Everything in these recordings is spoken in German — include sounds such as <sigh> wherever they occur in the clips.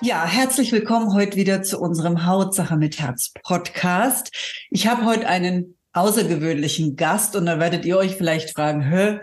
Ja, herzlich willkommen heute wieder zu unserem Hautsache mit Herz Podcast. Ich habe heute einen außergewöhnlichen Gast und da werdet ihr euch vielleicht fragen, hä,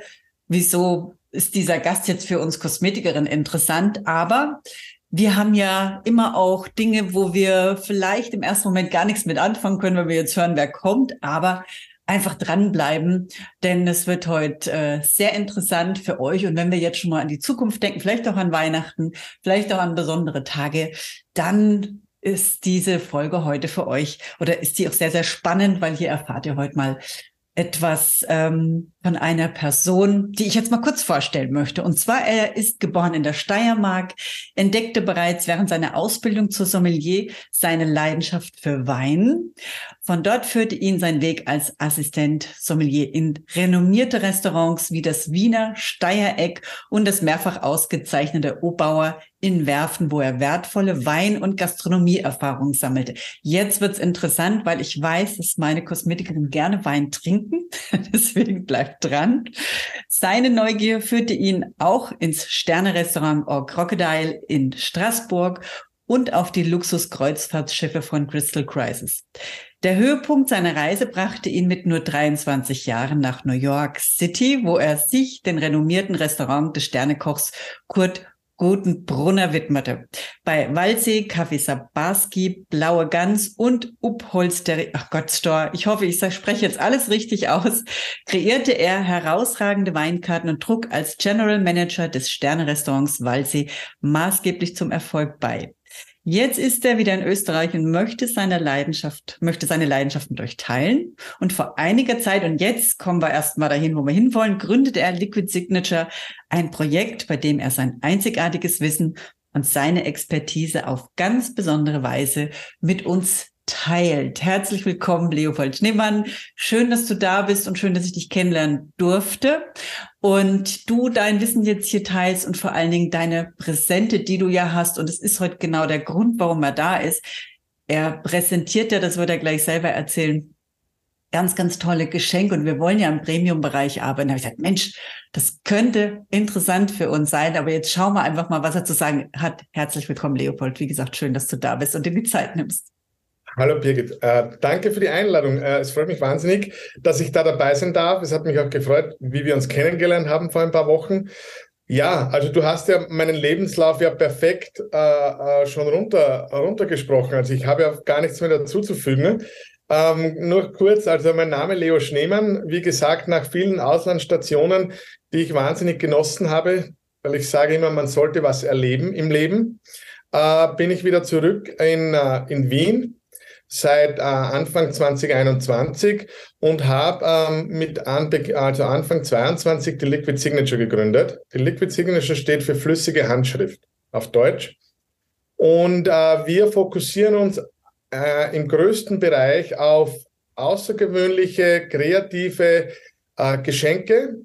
wieso ist dieser Gast jetzt für uns Kosmetikerin interessant? Aber wir haben ja immer auch Dinge, wo wir vielleicht im ersten Moment gar nichts mit anfangen können, wenn wir jetzt hören, wer kommt. Aber einfach dranbleiben, denn es wird heute äh, sehr interessant für euch. Und wenn wir jetzt schon mal an die Zukunft denken, vielleicht auch an Weihnachten, vielleicht auch an besondere Tage, dann ist diese Folge heute für euch oder ist die auch sehr, sehr spannend, weil hier erfahrt ihr heute mal etwas ähm, von einer Person, die ich jetzt mal kurz vorstellen möchte. Und zwar, er ist geboren in der Steiermark, entdeckte bereits während seiner Ausbildung zur Sommelier seine Leidenschaft für Wein. Von dort führte ihn sein Weg als Assistent Sommelier in renommierte Restaurants wie das Wiener Steiereck und das mehrfach ausgezeichnete Obauer in Werfen, wo er wertvolle Wein- und Gastronomieerfahrungen sammelte. Jetzt wird's interessant, weil ich weiß, dass meine Kosmetikerin gerne Wein trinken. <laughs> Deswegen bleibt dran. Seine Neugier führte ihn auch ins Sternerestaurant Or Crocodile in Straßburg und auf die Luxuskreuzfahrtschiffe von Crystal Crisis. Der Höhepunkt seiner Reise brachte ihn mit nur 23 Jahren nach New York City, wo er sich den renommierten Restaurant des Sternekochs Kurt guten Brunner widmete. Bei Waldsee, Kaffee Sabarski, Blaue Gans und Upholsterie, ach Gott, Store, ich hoffe, ich spreche jetzt alles richtig aus, kreierte er herausragende Weinkarten und trug als General Manager des Sternerestaurants Waldsee maßgeblich zum Erfolg bei. Jetzt ist er wieder in Österreich und möchte seine Leidenschaft, möchte seine Leidenschaft mit euch teilen. Und vor einiger Zeit, und jetzt kommen wir erstmal dahin, wo wir hinwollen, gründete er Liquid Signature, ein Projekt, bei dem er sein einzigartiges Wissen und seine Expertise auf ganz besondere Weise mit uns teilt. Herzlich willkommen, Leopold Schneemann. Schön, dass du da bist und schön, dass ich dich kennenlernen durfte. Und du dein Wissen jetzt hier teilst und vor allen Dingen deine Präsente, die du ja hast. Und es ist heute genau der Grund, warum er da ist. Er präsentiert ja, das wird er gleich selber erzählen, ganz, ganz tolle Geschenke. Und wir wollen ja im Premium-Bereich arbeiten. Da habe ich gesagt, Mensch, das könnte interessant für uns sein. Aber jetzt schauen wir einfach mal, was er zu sagen hat. Herzlich willkommen, Leopold. Wie gesagt, schön, dass du da bist und dir die Zeit nimmst. Hallo Birgit, äh, danke für die Einladung. Äh, es freut mich wahnsinnig, dass ich da dabei sein darf. Es hat mich auch gefreut, wie wir uns kennengelernt haben vor ein paar Wochen. Ja, also du hast ja meinen Lebenslauf ja perfekt äh, äh schon runter, runtergesprochen. Also ich habe ja gar nichts mehr dazuzufügen. Ähm, nur kurz, also mein Name Leo Schneemann. Wie gesagt, nach vielen Auslandsstationen, die ich wahnsinnig genossen habe, weil ich sage immer, man sollte was erleben im Leben, äh, bin ich wieder zurück in, äh, in Wien seit äh, Anfang 2021 und habe ähm, mit Anbe also Anfang 22 die Liquid Signature gegründet. Die Liquid Signature steht für flüssige Handschrift auf Deutsch. Und äh, wir fokussieren uns äh, im größten Bereich auf außergewöhnliche, kreative äh, Geschenke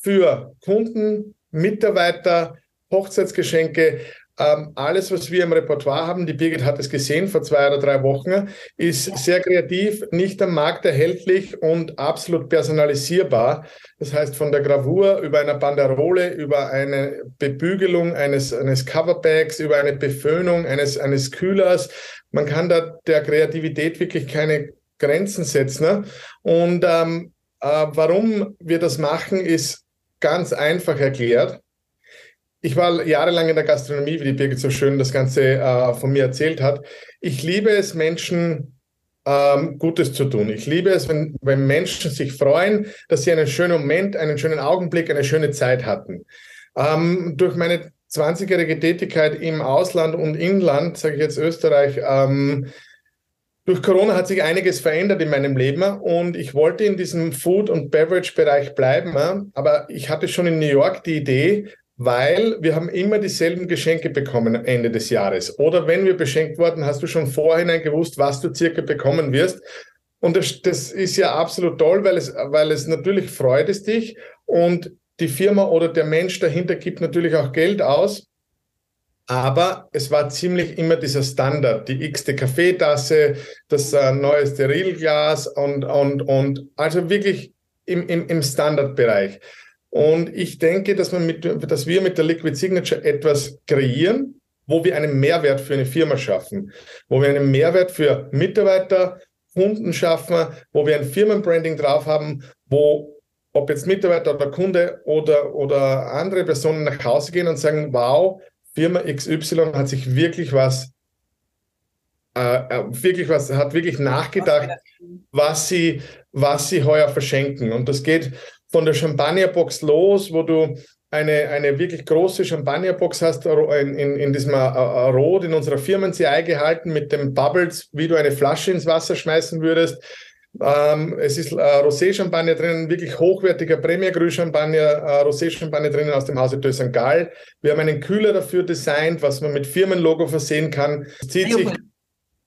für Kunden, Mitarbeiter, Hochzeitsgeschenke, ähm, alles, was wir im Repertoire haben, die Birgit hat es gesehen vor zwei oder drei Wochen, ist ja. sehr kreativ, nicht am Markt erhältlich und absolut personalisierbar. Das heißt, von der Gravur über eine Banderole, über eine Bebügelung eines, eines Coverbags, über eine Beföhnung eines, eines Kühlers. Man kann da der Kreativität wirklich keine Grenzen setzen. Ne? Und ähm, äh, warum wir das machen, ist ganz einfach erklärt ich war jahrelang in der Gastronomie, wie die Birgit so schön das Ganze äh, von mir erzählt hat. Ich liebe es, Menschen ähm, Gutes zu tun. Ich liebe es, wenn, wenn Menschen sich freuen, dass sie einen schönen Moment, einen schönen Augenblick, eine schöne Zeit hatten. Ähm, durch meine 20-jährige Tätigkeit im Ausland und Inland, sage ich jetzt Österreich, ähm, durch Corona hat sich einiges verändert in meinem Leben und ich wollte in diesem Food- und Beverage-Bereich bleiben, aber ich hatte schon in New York die Idee, weil wir haben immer dieselben Geschenke bekommen Ende des Jahres. Oder wenn wir beschenkt wurden, hast du schon vorhinein gewusst, was du circa bekommen wirst. Und das, das ist ja absolut toll, weil es, weil es natürlich freut es dich und die Firma oder der Mensch dahinter gibt natürlich auch Geld aus. Aber es war ziemlich immer dieser Standard, die x-te Kaffeetasse, das äh, neue Sterilglas und, und, und also wirklich im, im, im Standardbereich. Und ich denke, dass, man mit, dass wir mit der Liquid Signature etwas kreieren, wo wir einen Mehrwert für eine Firma schaffen, wo wir einen Mehrwert für Mitarbeiter, Kunden schaffen, wo wir ein Firmenbranding drauf haben, wo ob jetzt Mitarbeiter oder Kunde oder, oder andere Personen nach Hause gehen und sagen, wow, Firma XY hat sich wirklich was, äh, äh wirklich was, hat wirklich nachgedacht, was sie, was sie heuer verschenken. Und das geht von der Champagnerbox los, wo du eine, eine wirklich große Champagnerbox hast, in, in, in diesem äh, äh, Rot in unserer Firmen-CI gehalten mit den Bubbles, wie du eine Flasche ins Wasser schmeißen würdest. Ähm, es ist äh, Rosé-Champagner drinnen, wirklich hochwertiger Premier Cru Champagner, äh, Rosé-Champagner drinnen aus dem Hause de St. Gall. Wir haben einen Kühler dafür designt, was man mit Firmenlogo versehen kann. Es zieht sich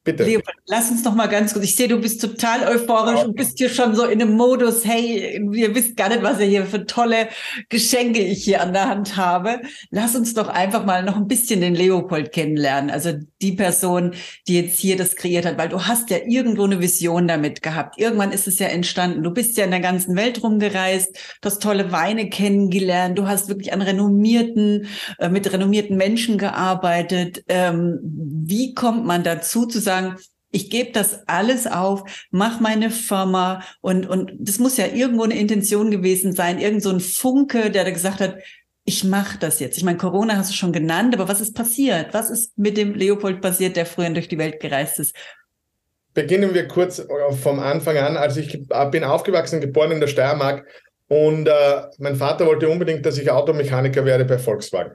Bitte. Leopold, lass uns noch mal ganz kurz. Ich sehe, du bist total euphorisch und bist hier schon so in einem Modus. Hey, ihr wisst gar nicht, was ihr hier für tolle Geschenke ich hier an der Hand habe. Lass uns doch einfach mal noch ein bisschen den Leopold kennenlernen. Also die Person, die jetzt hier das kreiert hat, weil du hast ja irgendwo eine Vision damit gehabt. Irgendwann ist es ja entstanden. Du bist ja in der ganzen Welt rumgereist, du hast tolle Weine kennengelernt, du hast wirklich an renommierten, äh, mit renommierten Menschen gearbeitet. Ähm, wie kommt man dazu zu sagen, sagen, ich gebe das alles auf, mach meine Firma und, und das muss ja irgendwo eine Intention gewesen sein, irgend so ein Funke, der da gesagt hat, ich mache das jetzt. Ich meine, Corona hast du schon genannt, aber was ist passiert? Was ist mit dem Leopold passiert, der früher durch die Welt gereist ist? Beginnen wir kurz vom Anfang an. Also ich bin aufgewachsen, geboren in der Steiermark und äh, mein Vater wollte unbedingt, dass ich Automechaniker werde bei Volkswagen.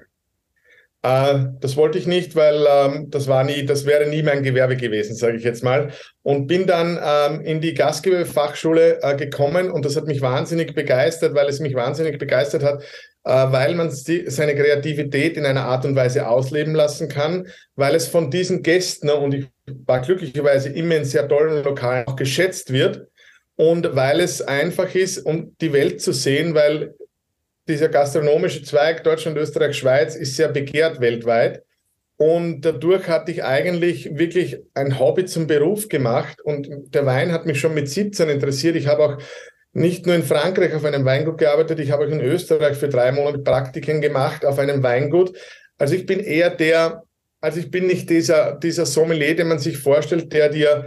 Äh, das wollte ich nicht, weil ähm, das war nie, das wäre nie mein Gewerbe gewesen, sage ich jetzt mal. Und bin dann ähm, in die Gastgewerbefachschule äh, gekommen und das hat mich wahnsinnig begeistert, weil es mich wahnsinnig begeistert hat, äh, weil man seine Kreativität in einer Art und Weise ausleben lassen kann, weil es von diesen Gästen und ich war glücklicherweise immer in sehr tollen Lokalen auch geschätzt wird und weil es einfach ist, um die Welt zu sehen, weil dieser gastronomische Zweig Deutschland, Österreich, Schweiz ist sehr begehrt weltweit. Und dadurch hatte ich eigentlich wirklich ein Hobby zum Beruf gemacht. Und der Wein hat mich schon mit 17 interessiert. Ich habe auch nicht nur in Frankreich auf einem Weingut gearbeitet, ich habe auch in Österreich für drei Monate Praktiken gemacht auf einem Weingut. Also ich bin eher der, also ich bin nicht dieser, dieser Sommelier, den man sich vorstellt, der dir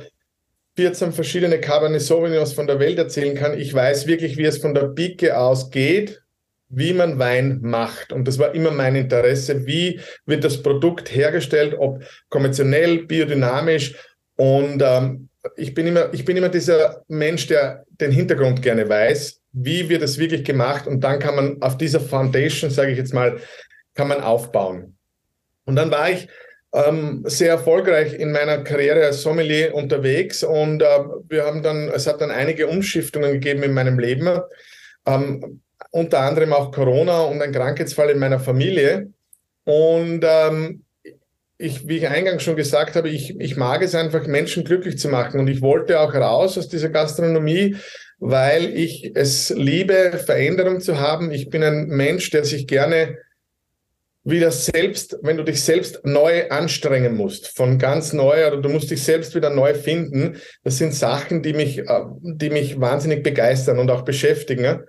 14 verschiedene Cabernet Sauvignons von der Welt erzählen kann. Ich weiß wirklich, wie es von der Pike aus geht, wie man Wein macht. Und das war immer mein Interesse. Wie wird das Produkt hergestellt, ob konventionell, biodynamisch. Und ähm, ich, bin immer, ich bin immer dieser Mensch, der den Hintergrund gerne weiß. Wie wird es wirklich gemacht? Und dann kann man auf dieser Foundation, sage ich jetzt mal, kann man aufbauen. Und dann war ich ähm, sehr erfolgreich in meiner Karriere als Sommelier unterwegs und äh, wir haben dann, es hat dann einige Umschiftungen gegeben in meinem Leben. Ähm, unter anderem auch Corona und ein Krankheitsfall in meiner Familie. Und ähm, ich, wie ich eingangs schon gesagt habe, ich, ich mag es einfach, Menschen glücklich zu machen. Und ich wollte auch raus aus dieser Gastronomie, weil ich es liebe, Veränderung zu haben. Ich bin ein Mensch, der sich gerne wieder selbst, wenn du dich selbst neu anstrengen musst, von ganz neu oder du musst dich selbst wieder neu finden, das sind Sachen, die mich, äh, die mich wahnsinnig begeistern und auch beschäftigen.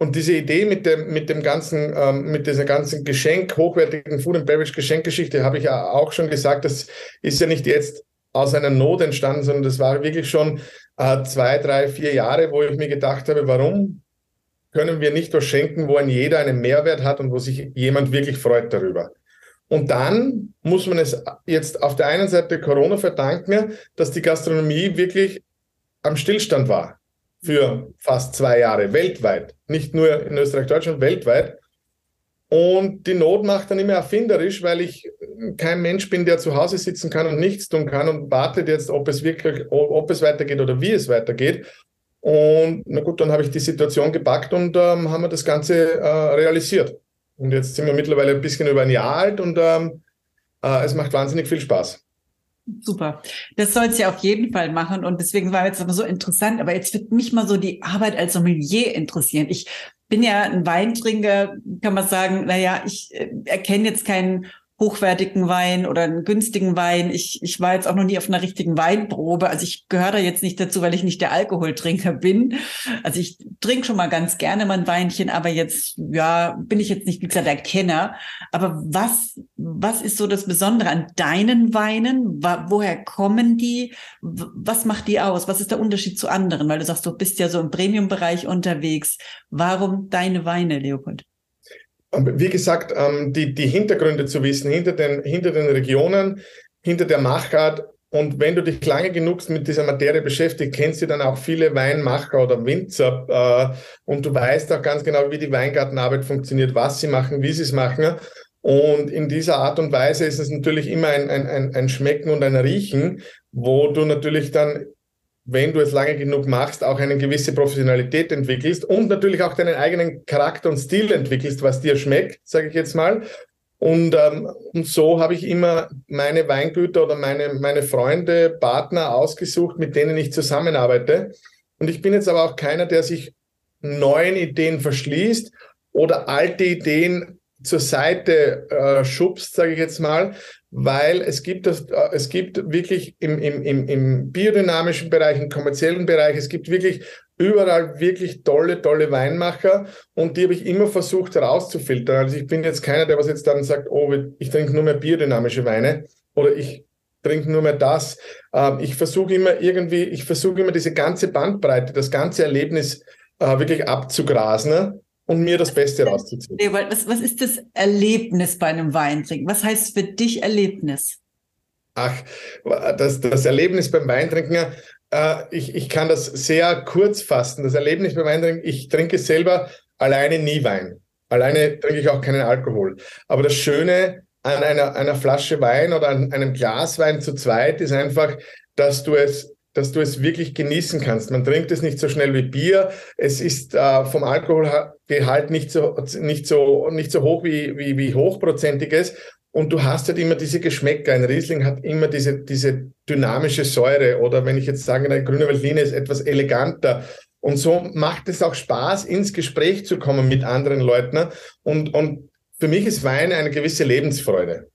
Und diese Idee mit dem, mit dem ganzen, ähm, mit dieser ganzen Geschenk, hochwertigen Food and Beverage Geschenkgeschichte, habe ich ja auch schon gesagt, das ist ja nicht jetzt aus einer Not entstanden, sondern das war wirklich schon äh, zwei, drei, vier Jahre, wo ich mir gedacht habe, warum können wir nicht was schenken, wo ein jeder einen Mehrwert hat und wo sich jemand wirklich freut darüber. Und dann muss man es jetzt auf der einen Seite Corona verdanken, dass die Gastronomie wirklich am Stillstand war für fast zwei Jahre weltweit, nicht nur in Österreich, Deutschland, weltweit. Und die Not macht dann immer erfinderisch, weil ich kein Mensch bin, der zu Hause sitzen kann und nichts tun kann und wartet jetzt, ob es wirklich, ob es weitergeht oder wie es weitergeht. Und na gut, dann habe ich die Situation gepackt und ähm, haben wir das Ganze äh, realisiert. Und jetzt sind wir mittlerweile ein bisschen über ein Jahr alt und ähm, äh, es macht wahnsinnig viel Spaß. Super. Das soll es ja auf jeden Fall machen. Und deswegen war jetzt aber so interessant. Aber jetzt wird mich mal so die Arbeit als Sommelier interessieren. Ich bin ja ein Weintrinker, kann man sagen, naja, ich äh, erkenne jetzt keinen hochwertigen Wein oder einen günstigen Wein. Ich, ich war jetzt auch noch nie auf einer richtigen Weinprobe. Also ich gehöre da jetzt nicht dazu, weil ich nicht der Alkoholtrinker bin. Also ich trinke schon mal ganz gerne mal ein Weinchen, aber jetzt, ja, bin ich jetzt nicht, wie gesagt, der Kenner. Aber was, was ist so das Besondere an deinen Weinen? Woher kommen die? Was macht die aus? Was ist der Unterschied zu anderen? Weil du sagst, du bist ja so im Premium-Bereich unterwegs. Warum deine Weine, Leopold? Wie gesagt, ähm, die, die Hintergründe zu wissen, hinter den, hinter den Regionen, hinter der Machart. Und wenn du dich lange genug mit dieser Materie beschäftigst, kennst du dann auch viele Weinmacher oder Winzer äh, und du weißt auch ganz genau, wie die Weingartenarbeit funktioniert, was sie machen, wie sie es machen. Und in dieser Art und Weise ist es natürlich immer ein, ein, ein Schmecken und ein Riechen, wo du natürlich dann wenn du es lange genug machst, auch eine gewisse Professionalität entwickelst und natürlich auch deinen eigenen Charakter und Stil entwickelst, was dir schmeckt, sage ich jetzt mal. Und, ähm, und so habe ich immer meine Weingüter oder meine, meine Freunde, Partner ausgesucht, mit denen ich zusammenarbeite. Und ich bin jetzt aber auch keiner, der sich neuen Ideen verschließt oder alte Ideen zur Seite äh, schubst, sage ich jetzt mal, weil es gibt das, äh, es gibt wirklich im, im, im, im biodynamischen Bereich, im kommerziellen Bereich, es gibt wirklich überall wirklich tolle, tolle Weinmacher und die habe ich immer versucht herauszufiltern. Also ich bin jetzt keiner, der was jetzt dann sagt, oh, ich trinke nur mehr biodynamische Weine oder ich trinke nur mehr das. Ähm, ich versuche immer irgendwie, ich versuche immer diese ganze Bandbreite, das ganze Erlebnis äh, wirklich abzugrasen und mir das Beste rauszuziehen. Was, was ist das Erlebnis bei einem Weintrinken? Was heißt für dich Erlebnis? Ach, das, das Erlebnis beim Weintrinken, äh, ich, ich kann das sehr kurz fassen. Das Erlebnis beim Weintrinken, ich trinke selber alleine nie Wein. Alleine trinke ich auch keinen Alkohol. Aber das Schöne an einer, einer Flasche Wein oder an einem Glas Wein zu zweit ist einfach, dass du es dass du es wirklich genießen kannst. Man trinkt es nicht so schnell wie Bier. Es ist äh, vom Alkoholgehalt nicht so, nicht so, nicht so hoch wie, wie, wie hochprozentiges. Und du hast halt immer diese Geschmäcker. Ein Riesling hat immer diese, diese dynamische Säure. Oder wenn ich jetzt sage, eine grüne Veltliner ist etwas eleganter. Und so macht es auch Spaß, ins Gespräch zu kommen mit anderen Leuten. Und, und für mich ist Wein eine gewisse Lebensfreude.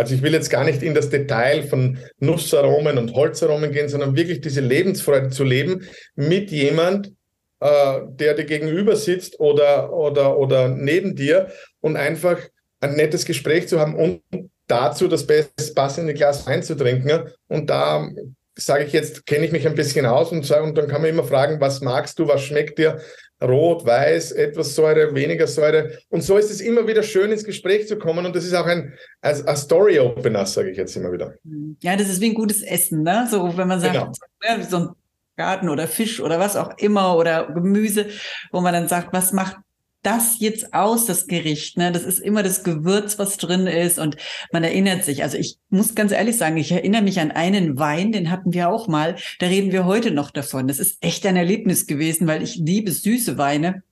Also ich will jetzt gar nicht in das Detail von Nussaromen und Holzaromen gehen, sondern wirklich diese Lebensfreude zu leben mit jemand, äh, der dir gegenüber sitzt oder, oder, oder neben dir und einfach ein nettes Gespräch zu haben und dazu das best passende Glas Wein zu trinken. Und da sage ich jetzt, kenne ich mich ein bisschen aus und, sage, und dann kann man immer fragen, was magst du, was schmeckt dir? Rot, Weiß, etwas Säure, weniger Säure. Und so ist es immer wieder schön, ins Gespräch zu kommen. Und das ist auch ein, ein, ein Story-Opener, sage ich jetzt immer wieder. Ja, das ist wie ein gutes Essen, ne? So, wenn man sagt, genau. ja, so ein Garten oder Fisch oder was auch immer oder Gemüse, wo man dann sagt, was macht das jetzt aus, das Gericht. Ne? Das ist immer das Gewürz, was drin ist und man erinnert sich. Also ich muss ganz ehrlich sagen, ich erinnere mich an einen Wein, den hatten wir auch mal. Da reden wir heute noch davon. Das ist echt ein Erlebnis gewesen, weil ich liebe süße Weine.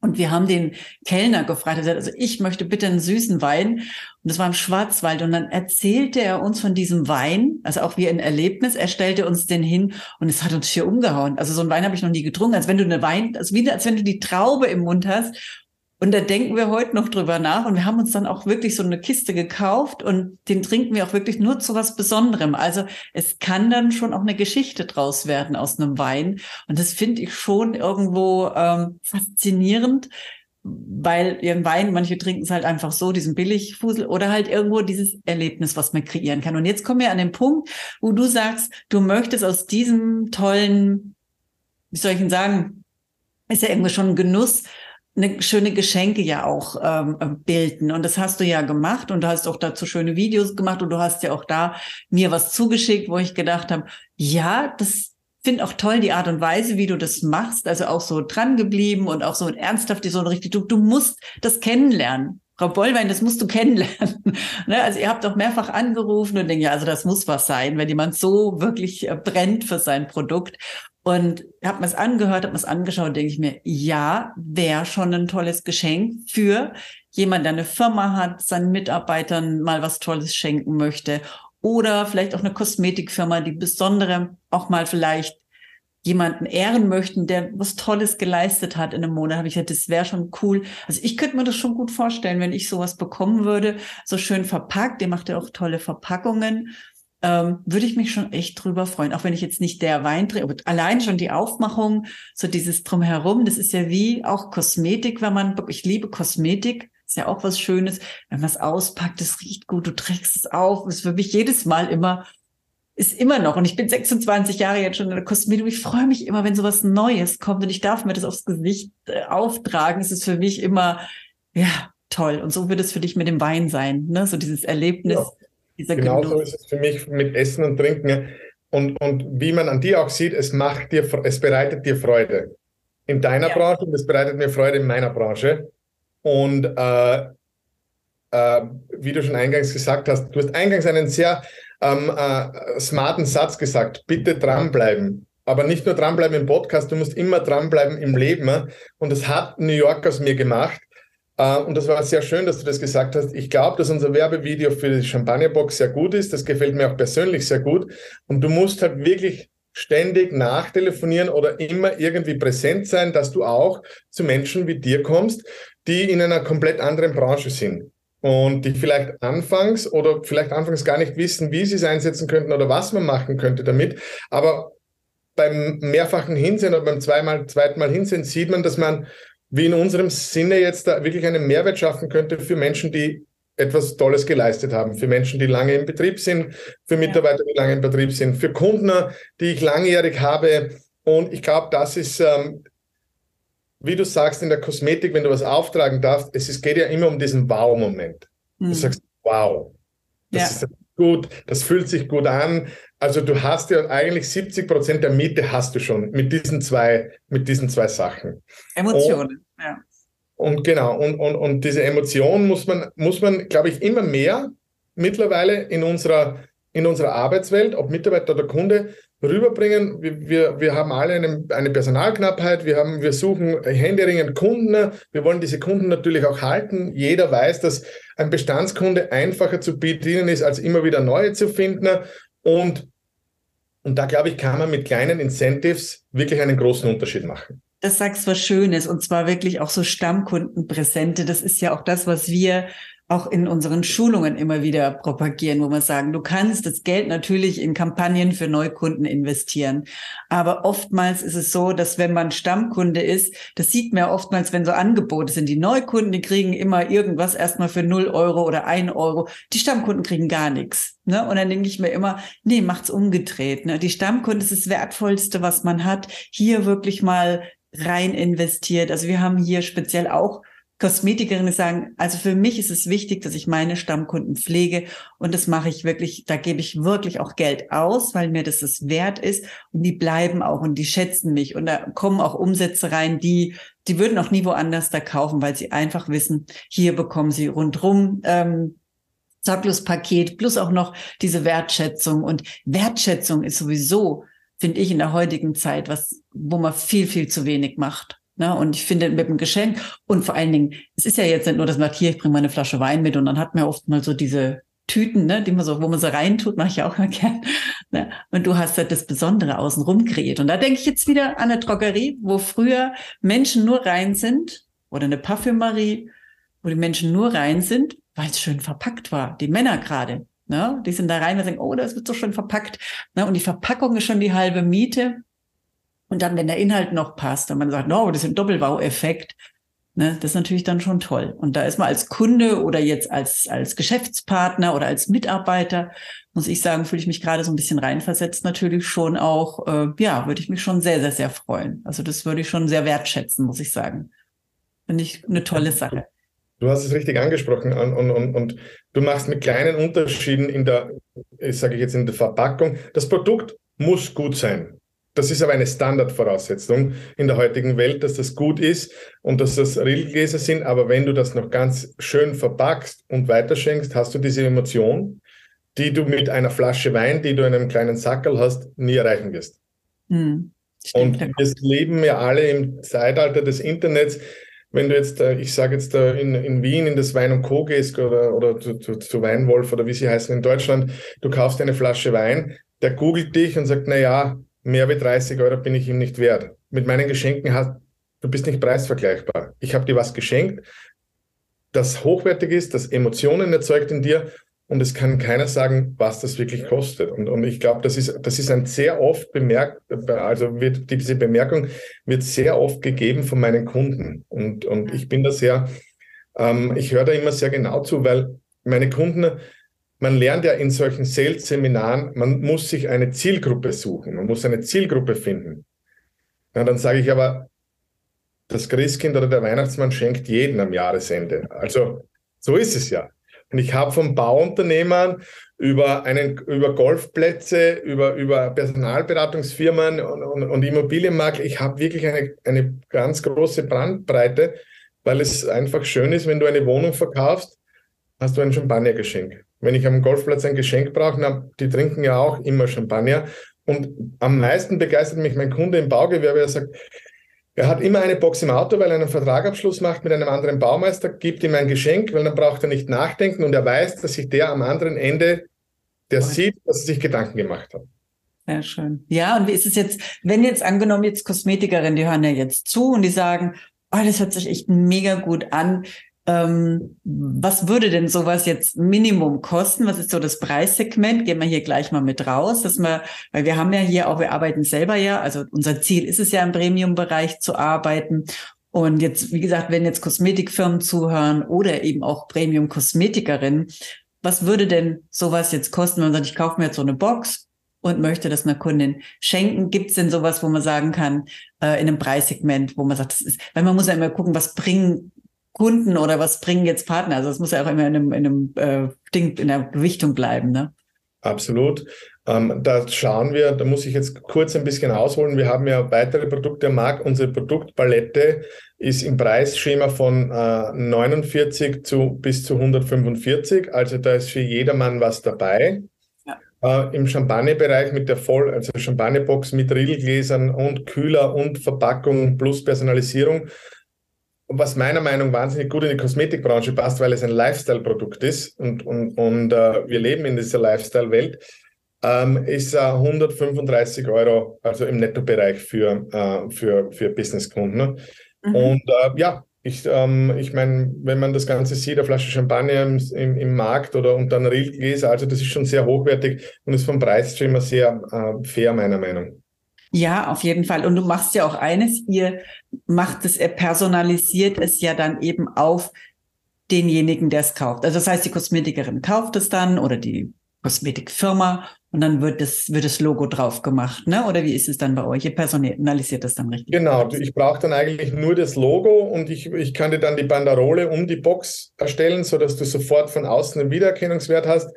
Und wir haben den Kellner gefragt, er sagt, also ich möchte bitte einen süßen Wein. Und das war im Schwarzwald. Und dann erzählte er uns von diesem Wein, also auch wie ein Erlebnis. Er stellte uns den hin und es hat uns hier umgehauen. Also so einen Wein habe ich noch nie getrunken. Als wenn du eine Wein, also wie, als wenn du die Traube im Mund hast und da denken wir heute noch drüber nach und wir haben uns dann auch wirklich so eine Kiste gekauft und den trinken wir auch wirklich nur zu was Besonderem. Also es kann dann schon auch eine Geschichte draus werden aus einem Wein. Und das finde ich schon irgendwo ähm, faszinierend, weil ihren Wein, manche trinken es halt einfach so, diesen Billigfusel oder halt irgendwo dieses Erlebnis, was man kreieren kann. Und jetzt kommen wir an den Punkt, wo du sagst, du möchtest aus diesem tollen, wie soll ich denn sagen, ist ja irgendwo schon ein Genuss, eine schöne Geschenke ja auch ähm, bilden. Und das hast du ja gemacht und du hast auch dazu schöne Videos gemacht und du hast ja auch da mir was zugeschickt, wo ich gedacht habe, ja, das finde auch toll die Art und Weise, wie du das machst, also auch so dran geblieben und auch so ernsthaft, so richtig, du, du musst das kennenlernen. Frau Bollwein, das musst du <laughs> kennenlernen. ne? Also ihr habt auch mehrfach angerufen und denkt, ja, also das muss was sein, wenn jemand so wirklich äh, brennt für sein Produkt. Und habe mir es angehört, habe mir es angeschaut, denke ich mir, ja, wäre schon ein tolles Geschenk für jemand, der eine Firma hat, seinen Mitarbeitern mal was Tolles schenken möchte oder vielleicht auch eine Kosmetikfirma, die besondere auch mal vielleicht jemanden ehren möchten, der was Tolles geleistet hat in einem Monat, habe ich gesagt, das wäre schon cool. Also ich könnte mir das schon gut vorstellen, wenn ich sowas bekommen würde, so schön verpackt. Ihr macht ja auch tolle Verpackungen. Ähm, würde ich mich schon echt drüber freuen, auch wenn ich jetzt nicht der Wein drehe, aber allein schon die Aufmachung, so dieses drumherum, das ist ja wie auch Kosmetik, wenn man, ich liebe Kosmetik, ist ja auch was Schönes, wenn man es auspackt, es riecht gut, du trägst es auf, ist für mich jedes Mal immer ist immer noch, und ich bin 26 Jahre jetzt schon in der Kosmetik, ich freue mich immer, wenn sowas Neues kommt und ich darf mir das aufs Gesicht äh, auftragen. Es ist für mich immer, ja, toll. Und so wird es für dich mit dem Wein sein, ne? So dieses Erlebnis, ja, dieser genau Genuss. so ist es für mich mit Essen und Trinken. Und, und wie man an dir auch sieht, es macht dir, es bereitet dir Freude. In deiner ja. Branche und es bereitet mir Freude in meiner Branche. Und äh, äh, wie du schon eingangs gesagt hast, du hast eingangs einen sehr ähm, äh, smarten Satz gesagt, bitte dranbleiben. Aber nicht nur dranbleiben im Podcast, du musst immer dranbleiben im Leben. Und das hat New York aus mir gemacht. Uh, und das war sehr schön, dass du das gesagt hast. Ich glaube, dass unser Werbevideo für die Champagnerbox sehr gut ist. Das gefällt mir auch persönlich sehr gut. Und du musst halt wirklich ständig nachtelefonieren oder immer irgendwie präsent sein, dass du auch zu Menschen wie dir kommst, die in einer komplett anderen Branche sind und die vielleicht anfangs oder vielleicht anfangs gar nicht wissen, wie sie es einsetzen könnten oder was man machen könnte damit. Aber beim mehrfachen Hinsehen oder beim zweimal, zweiten Mal Hinsehen sieht man, dass man wie in unserem Sinne jetzt da wirklich einen Mehrwert schaffen könnte für Menschen, die etwas Tolles geleistet haben, für Menschen, die lange im Betrieb sind, für Mitarbeiter, die lange im Betrieb sind, für Kunden, die ich langjährig habe. Und ich glaube, das ist ähm, wie du sagst, in der Kosmetik, wenn du was auftragen darfst, es ist, geht ja immer um diesen Wow-Moment. Mhm. Du sagst, wow, das ja. ist gut, das fühlt sich gut an. Also du hast ja eigentlich 70 Prozent der Miete hast du schon mit diesen zwei, mit diesen zwei Sachen. Emotionen, und, ja. Und genau, und, und, und diese Emotion muss man, muss man, glaube ich, immer mehr mittlerweile in unserer, in unserer Arbeitswelt, ob Mitarbeiter oder Kunde, rüberbringen. Wir, wir, wir haben alle eine, eine Personalknappheit, wir, haben, wir suchen händeringend Kunden, wir wollen diese Kunden natürlich auch halten. Jeder weiß, dass ein Bestandskunde einfacher zu bedienen ist, als immer wieder neue zu finden. Und, und da, glaube ich, kann man mit kleinen Incentives wirklich einen großen Unterschied machen. Das sagst was Schönes und zwar wirklich auch so Stammkundenpräsente. Das ist ja auch das, was wir auch in unseren Schulungen immer wieder propagieren, wo wir sagen, du kannst das Geld natürlich in Kampagnen für Neukunden investieren. Aber oftmals ist es so, dass wenn man Stammkunde ist, das sieht man ja oftmals, wenn so Angebote sind. Die Neukunden, die kriegen immer irgendwas erstmal für null Euro oder ein Euro. Die Stammkunden kriegen gar nichts. Ne? Und dann denke ich mir immer, nee, macht's umgedreht. Ne? Die Stammkunde ist das Wertvollste, was man hat. Hier wirklich mal rein investiert. Also wir haben hier speziell auch Kosmetikerinnen sagen, also für mich ist es wichtig, dass ich meine Stammkunden pflege und das mache ich wirklich, da gebe ich wirklich auch Geld aus, weil mir das es wert ist und die bleiben auch und die schätzen mich und da kommen auch Umsätze rein, die die würden auch nie woanders da kaufen, weil sie einfach wissen, hier bekommen sie rundrum ähm, Sorglos-Paket plus auch noch diese Wertschätzung und Wertschätzung ist sowieso, finde ich in der heutigen Zeit, was wo man viel viel zu wenig macht. Ne? Und ich finde mit dem Geschenk und vor allen Dingen, es ist ja jetzt nicht nur, dass man hier, ich bringe mal eine Flasche Wein mit und dann hat man oft mal so diese Tüten, ne, die man so, wo man so reintut, mache ich ja auch mal <laughs> gern. Ne? Und du hast halt das Besondere außenrum kreiert. Und da denke ich jetzt wieder an eine Drogerie, wo früher Menschen nur rein sind oder eine Parfümerie, wo die Menschen nur rein sind, weil es schön verpackt war. Die Männer gerade. Ne? Die sind da rein und sagen, oh, das wird so schön verpackt. Ne? Und die Verpackung ist schon die halbe Miete. Und dann, wenn der Inhalt noch passt und man sagt, no, das ist ein Doppelbau-Effekt, ne, das ist natürlich dann schon toll. Und da ist man als Kunde oder jetzt als, als Geschäftspartner oder als Mitarbeiter, muss ich sagen, fühle ich mich gerade so ein bisschen reinversetzt, natürlich schon auch, äh, ja, würde ich mich schon sehr, sehr, sehr freuen. Also das würde ich schon sehr wertschätzen, muss ich sagen. Finde ich eine tolle Sache. Du hast es richtig angesprochen und, und, und, und du machst mit kleinen Unterschieden in der, ich sage jetzt in der Verpackung. Das Produkt muss gut sein. Das ist aber eine Standardvoraussetzung in der heutigen Welt, dass das gut ist und dass das Rillgläser sind. Aber wenn du das noch ganz schön verpackst und weiterschenkst, hast du diese Emotion, die du mit einer Flasche Wein, die du in einem kleinen Sackerl hast, nie erreichen wirst. Hm, und wir leben ja alle im Zeitalter des Internets. wenn du jetzt, äh, ich sage jetzt äh, in, in Wien in das Wein und Co. gehst oder, oder zu, zu, zu Weinwolf oder wie sie heißen in Deutschland, du kaufst eine Flasche Wein, der googelt dich und sagt, na ja, mehr wie 30 Euro bin ich ihm nicht wert. Mit meinen Geschenken hast du bist nicht preisvergleichbar. Ich habe dir was geschenkt, das hochwertig ist, das Emotionen erzeugt in dir und es kann keiner sagen, was das wirklich kostet. Und, und ich glaube, das ist, das ist ein sehr oft bemerkt, also wird diese Bemerkung wird sehr oft gegeben von meinen Kunden. Und, und ich bin da sehr, ähm, ich höre da immer sehr genau zu, weil meine Kunden, man lernt ja in solchen Sales-Seminaren, man muss sich eine Zielgruppe suchen, man muss eine Zielgruppe finden. Ja, dann sage ich aber, das Christkind oder der Weihnachtsmann schenkt jeden am Jahresende. Also so ist es ja. Und ich habe von Bauunternehmern über, einen, über Golfplätze, über, über Personalberatungsfirmen und, und, und Immobilienmarkt, ich habe wirklich eine, eine ganz große Brandbreite, weil es einfach schön ist, wenn du eine Wohnung verkaufst, hast du ein Champagnergeschenk. Wenn ich am Golfplatz ein Geschenk brauche, na, die trinken ja auch immer Champagner. Und am meisten begeistert mich mein Kunde im Baugewerbe, der sagt, er hat immer eine Box im Auto, weil er einen Vertragabschluss macht mit einem anderen Baumeister, gibt ihm ein Geschenk, weil dann braucht er nicht nachdenken und er weiß, dass sich der am anderen Ende, der sieht, dass er sich Gedanken gemacht hat. Sehr schön. Ja, und wie ist es jetzt, wenn jetzt angenommen jetzt Kosmetikerinnen, die hören ja jetzt zu und die sagen, oh, das hört sich echt mega gut an. Ähm, was würde denn sowas jetzt Minimum kosten? Was ist so das Preissegment? Gehen wir hier gleich mal mit raus, dass wir, weil wir haben ja hier auch, wir arbeiten selber ja, also unser Ziel ist es ja im Premium-Bereich zu arbeiten. Und jetzt, wie gesagt, wenn jetzt Kosmetikfirmen zuhören oder eben auch Premium-Kosmetikerinnen, was würde denn sowas jetzt kosten, wenn man sagt, ich kaufe mir jetzt so eine Box und möchte das einer Kundin schenken? Gibt es denn sowas, wo man sagen kann, äh, in einem Preissegment, wo man sagt, das ist, weil man muss ja immer gucken, was bringen Kunden oder was bringen jetzt Partner? Also es muss ja auch immer in einem, in einem äh, Ding, in der Gewichtung bleiben, ne? Absolut. Ähm, da schauen wir, da muss ich jetzt kurz ein bisschen ausholen. Wir haben ja weitere Produkte am Markt. Unsere Produktpalette ist im Preisschema von äh, 49 zu bis zu 145. Also da ist für jedermann was dabei. Ja. Äh, Im Champagnerbereich mit der Voll, also Champagnerbox mit Riegelgläsern und Kühler und Verpackung plus Personalisierung was meiner Meinung nach wahnsinnig gut in die Kosmetikbranche passt, weil es ein Lifestyle-Produkt ist und, und, und uh, wir leben in dieser Lifestyle-Welt, ähm, ist uh, 135 Euro, also im Nettobereich für, uh, für, für Businesskunden. Ne? Mhm. Und ja, ich, ähm, ich meine, wenn man das Ganze sieht, eine Flasche Champagner im, im, im Markt oder unter einem Rillgläser, also das ist schon sehr hochwertig und ist vom Preisschema sehr fair, meiner Meinung. Ja, auf jeden Fall. Und du machst ja auch eines, ihr macht es, er personalisiert es ja dann eben auf denjenigen, der es kauft. Also das heißt, die Kosmetikerin kauft es dann oder die Kosmetikfirma und dann wird das, wird das Logo drauf gemacht, ne? Oder wie ist es dann bei euch? Ihr personalisiert das dann richtig? Genau, ich brauche dann eigentlich nur das Logo und ich, ich kann dir dann die Banderole um die Box erstellen, sodass du sofort von außen einen Wiedererkennungswert hast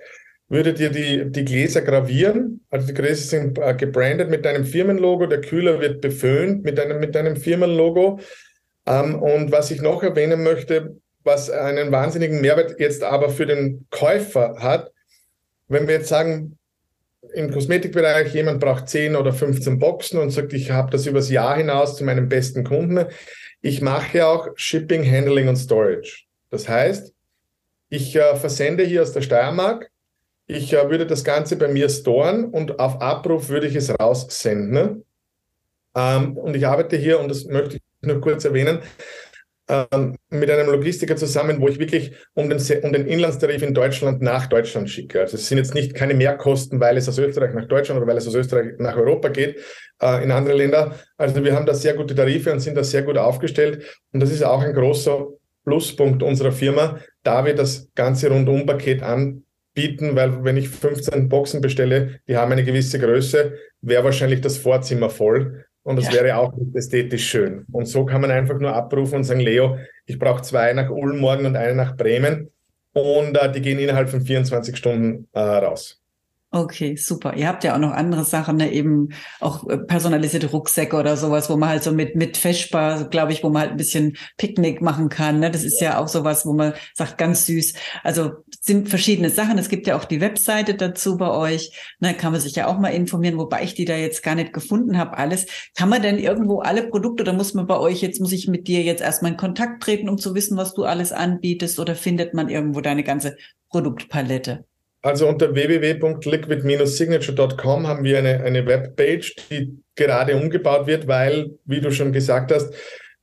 würdet ihr die, die Gläser gravieren. Also die Gläser sind äh, gebrandet mit deinem Firmenlogo, der Kühler wird beföhnt mit deinem, mit deinem Firmenlogo. Ähm, und was ich noch erwähnen möchte, was einen wahnsinnigen Mehrwert jetzt aber für den Käufer hat, wenn wir jetzt sagen, im Kosmetikbereich jemand braucht 10 oder 15 Boxen und sagt, ich habe das übers Jahr hinaus zu meinem besten Kunden. Ich mache auch Shipping, Handling und Storage. Das heißt, ich äh, versende hier aus der Steiermark ich äh, würde das Ganze bei mir storen und auf Abruf würde ich es raussenden. Ähm, und ich arbeite hier, und das möchte ich nur kurz erwähnen, ähm, mit einem Logistiker zusammen, wo ich wirklich um den, um den Inlandstarif in Deutschland nach Deutschland schicke. Also es sind jetzt nicht keine Mehrkosten, weil es aus Österreich nach Deutschland oder weil es aus Österreich nach Europa geht, äh, in andere Länder. Also wir haben da sehr gute Tarife und sind da sehr gut aufgestellt. Und das ist auch ein großer Pluspunkt unserer Firma, da wir das ganze Rundumpaket an bieten, weil wenn ich 15 Boxen bestelle, die haben eine gewisse Größe, wäre wahrscheinlich das Vorzimmer voll und das ja. wäre auch nicht ästhetisch schön. Und so kann man einfach nur abrufen und sagen, Leo, ich brauche zwei nach Ulm morgen und eine nach Bremen und äh, die gehen innerhalb von 24 Stunden äh, raus. Okay, super. Ihr habt ja auch noch andere Sachen, ne? eben auch äh, personalisierte Rucksäcke oder sowas, wo man halt so mit, mit Feschbar, glaube ich, wo man halt ein bisschen Picknick machen kann. Ne? Das ist ja auch sowas, wo man sagt, ganz süß. Also sind verschiedene Sachen. Es gibt ja auch die Webseite dazu bei euch. Ne? Kann man sich ja auch mal informieren, wobei ich die da jetzt gar nicht gefunden habe, alles. Kann man denn irgendwo alle Produkte oder muss man bei euch jetzt, muss ich mit dir jetzt erstmal in Kontakt treten, um zu wissen, was du alles anbietest oder findet man irgendwo deine ganze Produktpalette? Also unter www.liquid-signature.com haben wir eine, eine Webpage, die gerade umgebaut wird, weil, wie du schon gesagt hast,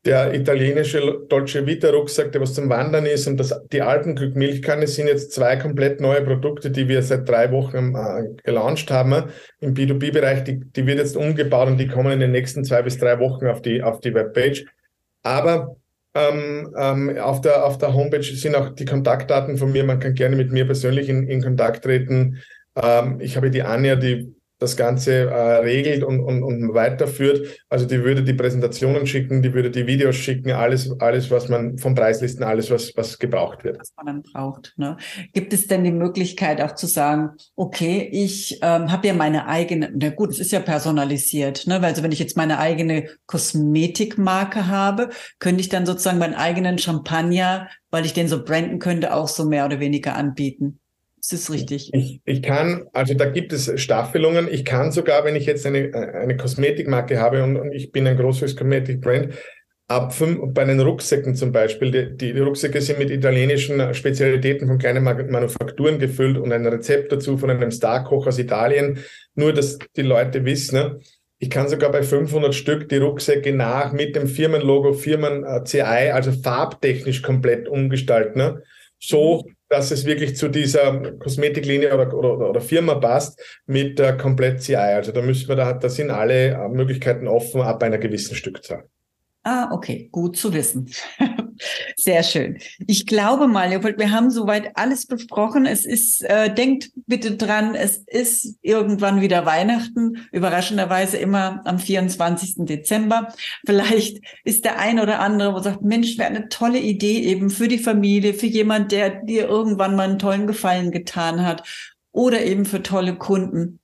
der italienische Dolce Vita Rucksack, der was zum Wandern ist und das, die Alpenglück Milchkanne sind jetzt zwei komplett neue Produkte, die wir seit drei Wochen äh, gelauncht haben im B2B-Bereich. Die, die wird jetzt umgebaut und die kommen in den nächsten zwei bis drei Wochen auf die, auf die Webpage. Aber ähm, ähm, auf, der, auf der Homepage sind auch die Kontaktdaten von mir. Man kann gerne mit mir persönlich in, in Kontakt treten. Ähm, ich habe die Anja, die das Ganze äh, regelt und, und, und weiterführt. Also die würde die Präsentationen schicken, die würde die Videos schicken, alles, alles, was man von Preislisten, alles, was, was gebraucht wird. Was man dann braucht. Ne? Gibt es denn die Möglichkeit auch zu sagen, okay, ich ähm, habe ja meine eigene, na gut, es ist ja personalisiert, ne? weil also wenn ich jetzt meine eigene Kosmetikmarke habe, könnte ich dann sozusagen meinen eigenen Champagner, weil ich den so branden könnte, auch so mehr oder weniger anbieten. Ist das richtig? Ich, ich kann, also da gibt es Staffelungen. Ich kann sogar, wenn ich jetzt eine, eine Kosmetikmarke habe und, und ich bin ein großes Kosmetikbrand, ab fünf, bei den Rucksäcken zum Beispiel, die, die, Rucksäcke sind mit italienischen Spezialitäten von kleinen Manufakturen gefüllt und ein Rezept dazu von einem Starkoch aus Italien. Nur, dass die Leute wissen, ne? ich kann sogar bei 500 Stück die Rucksäcke nach mit dem Firmenlogo, Firmen-CI, also farbtechnisch komplett umgestalten. Ne? So dass es wirklich zu dieser Kosmetiklinie oder, oder, oder Firma passt mit äh, komplett CI. Also da müssen wir da, da sind alle äh, Möglichkeiten offen ab einer gewissen Stückzahl. Ah, okay, gut zu wissen. <laughs> Sehr schön. Ich glaube mal, Leopold, wir haben soweit alles besprochen. Es ist, äh, denkt bitte dran, es ist irgendwann wieder Weihnachten, überraschenderweise immer am 24. Dezember. Vielleicht ist der ein oder andere, wo sagt, Mensch, wäre eine tolle Idee eben für die Familie, für jemand, der dir irgendwann mal einen tollen Gefallen getan hat oder eben für tolle Kunden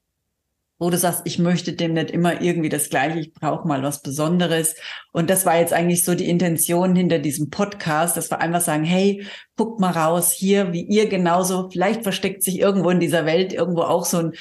wo du sagst, ich möchte dem nicht immer irgendwie das Gleiche, ich brauche mal was Besonderes. Und das war jetzt eigentlich so die Intention hinter diesem Podcast, dass wir einfach sagen, hey, guckt mal raus hier, wie ihr genauso, vielleicht versteckt sich irgendwo in dieser Welt irgendwo auch so ein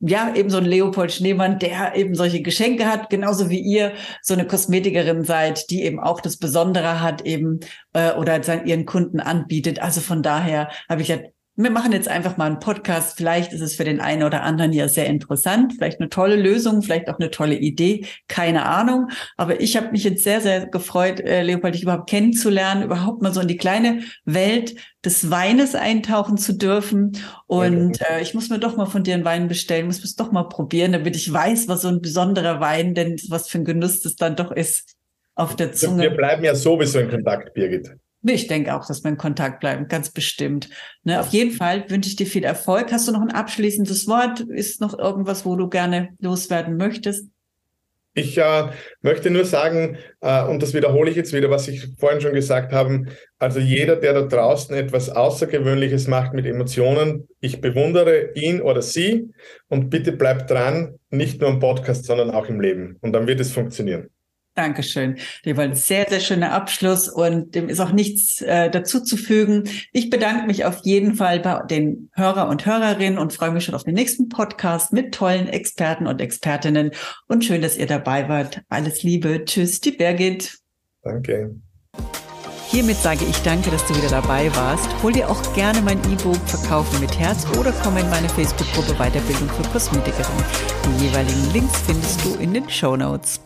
ja, eben so ein Leopold Schneemann, der eben solche Geschenke hat, genauso wie ihr so eine Kosmetikerin seid, die eben auch das Besondere hat eben äh, oder ihren Kunden anbietet. Also von daher habe ich ja wir machen jetzt einfach mal einen Podcast. Vielleicht ist es für den einen oder anderen hier sehr interessant, vielleicht eine tolle Lösung, vielleicht auch eine tolle Idee, keine Ahnung. Aber ich habe mich jetzt sehr, sehr gefreut, äh, Leopold, dich überhaupt kennenzulernen, überhaupt mal so in die kleine Welt des Weines eintauchen zu dürfen. Und äh, ich muss mir doch mal von dir einen Wein bestellen, muss es doch mal probieren, damit ich weiß, was so ein besonderer Wein denn, was für ein Genuss das dann doch ist auf der Zunge. Wir bleiben ja sowieso in Kontakt, Birgit. Ich denke auch, dass wir in Kontakt bleiben, ganz bestimmt. Ne, auf jeden Fall wünsche ich dir viel Erfolg. Hast du noch ein abschließendes Wort? Ist noch irgendwas, wo du gerne loswerden möchtest? Ich äh, möchte nur sagen, äh, und das wiederhole ich jetzt wieder, was ich vorhin schon gesagt habe, also jeder, der da draußen etwas Außergewöhnliches macht mit Emotionen, ich bewundere ihn oder sie und bitte bleibt dran, nicht nur im Podcast, sondern auch im Leben. Und dann wird es funktionieren. Dankeschön. Das war ein sehr, sehr schöner Abschluss und dem ist auch nichts äh, dazu zu fügen. Ich bedanke mich auf jeden Fall bei den Hörer und Hörerinnen und freue mich schon auf den nächsten Podcast mit tollen Experten und Expertinnen. Und schön, dass ihr dabei wart. Alles Liebe. Tschüss, die Birgit. Danke. Hiermit sage ich danke, dass du wieder dabei warst. Hol dir auch gerne mein E-Book Verkaufen mit Herz oder komm in meine Facebook-Gruppe Weiterbildung für Kosmetikerin. Die jeweiligen Links findest du in den Show Notes.